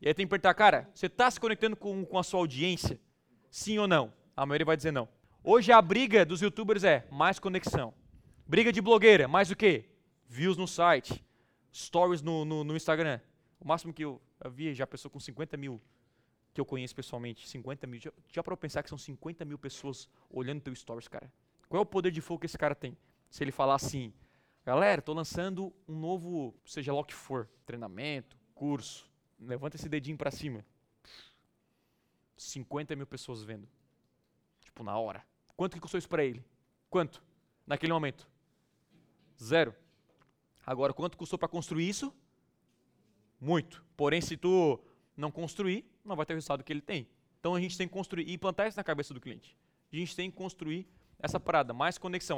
E aí tem que perguntar, cara, você está se conectando com, com a sua audiência? Sim ou não? A maioria vai dizer não. Hoje a briga dos youtubers é mais conexão. Briga de blogueira, mais o quê? Views no site, stories no, no, no Instagram. O máximo que eu, vi já pessoa com 50 mil que eu conheço pessoalmente, 50 mil. Já, já para pensar que são 50 mil pessoas olhando teu stories, cara. Qual é o poder de fogo que esse cara tem? Se ele falar assim, galera, estou lançando um novo, seja lá o que for, treinamento, curso, levanta esse dedinho para cima. 50 mil pessoas vendo. Tipo, na hora. Quanto que custou isso para ele? Quanto? Naquele momento? Zero. Agora, quanto custou para construir isso? Muito. Porém, se tu não construir, não vai ter o resultado que ele tem. Então a gente tem que construir e implantar isso na cabeça do cliente. A gente tem que construir essa parada, mais conexão.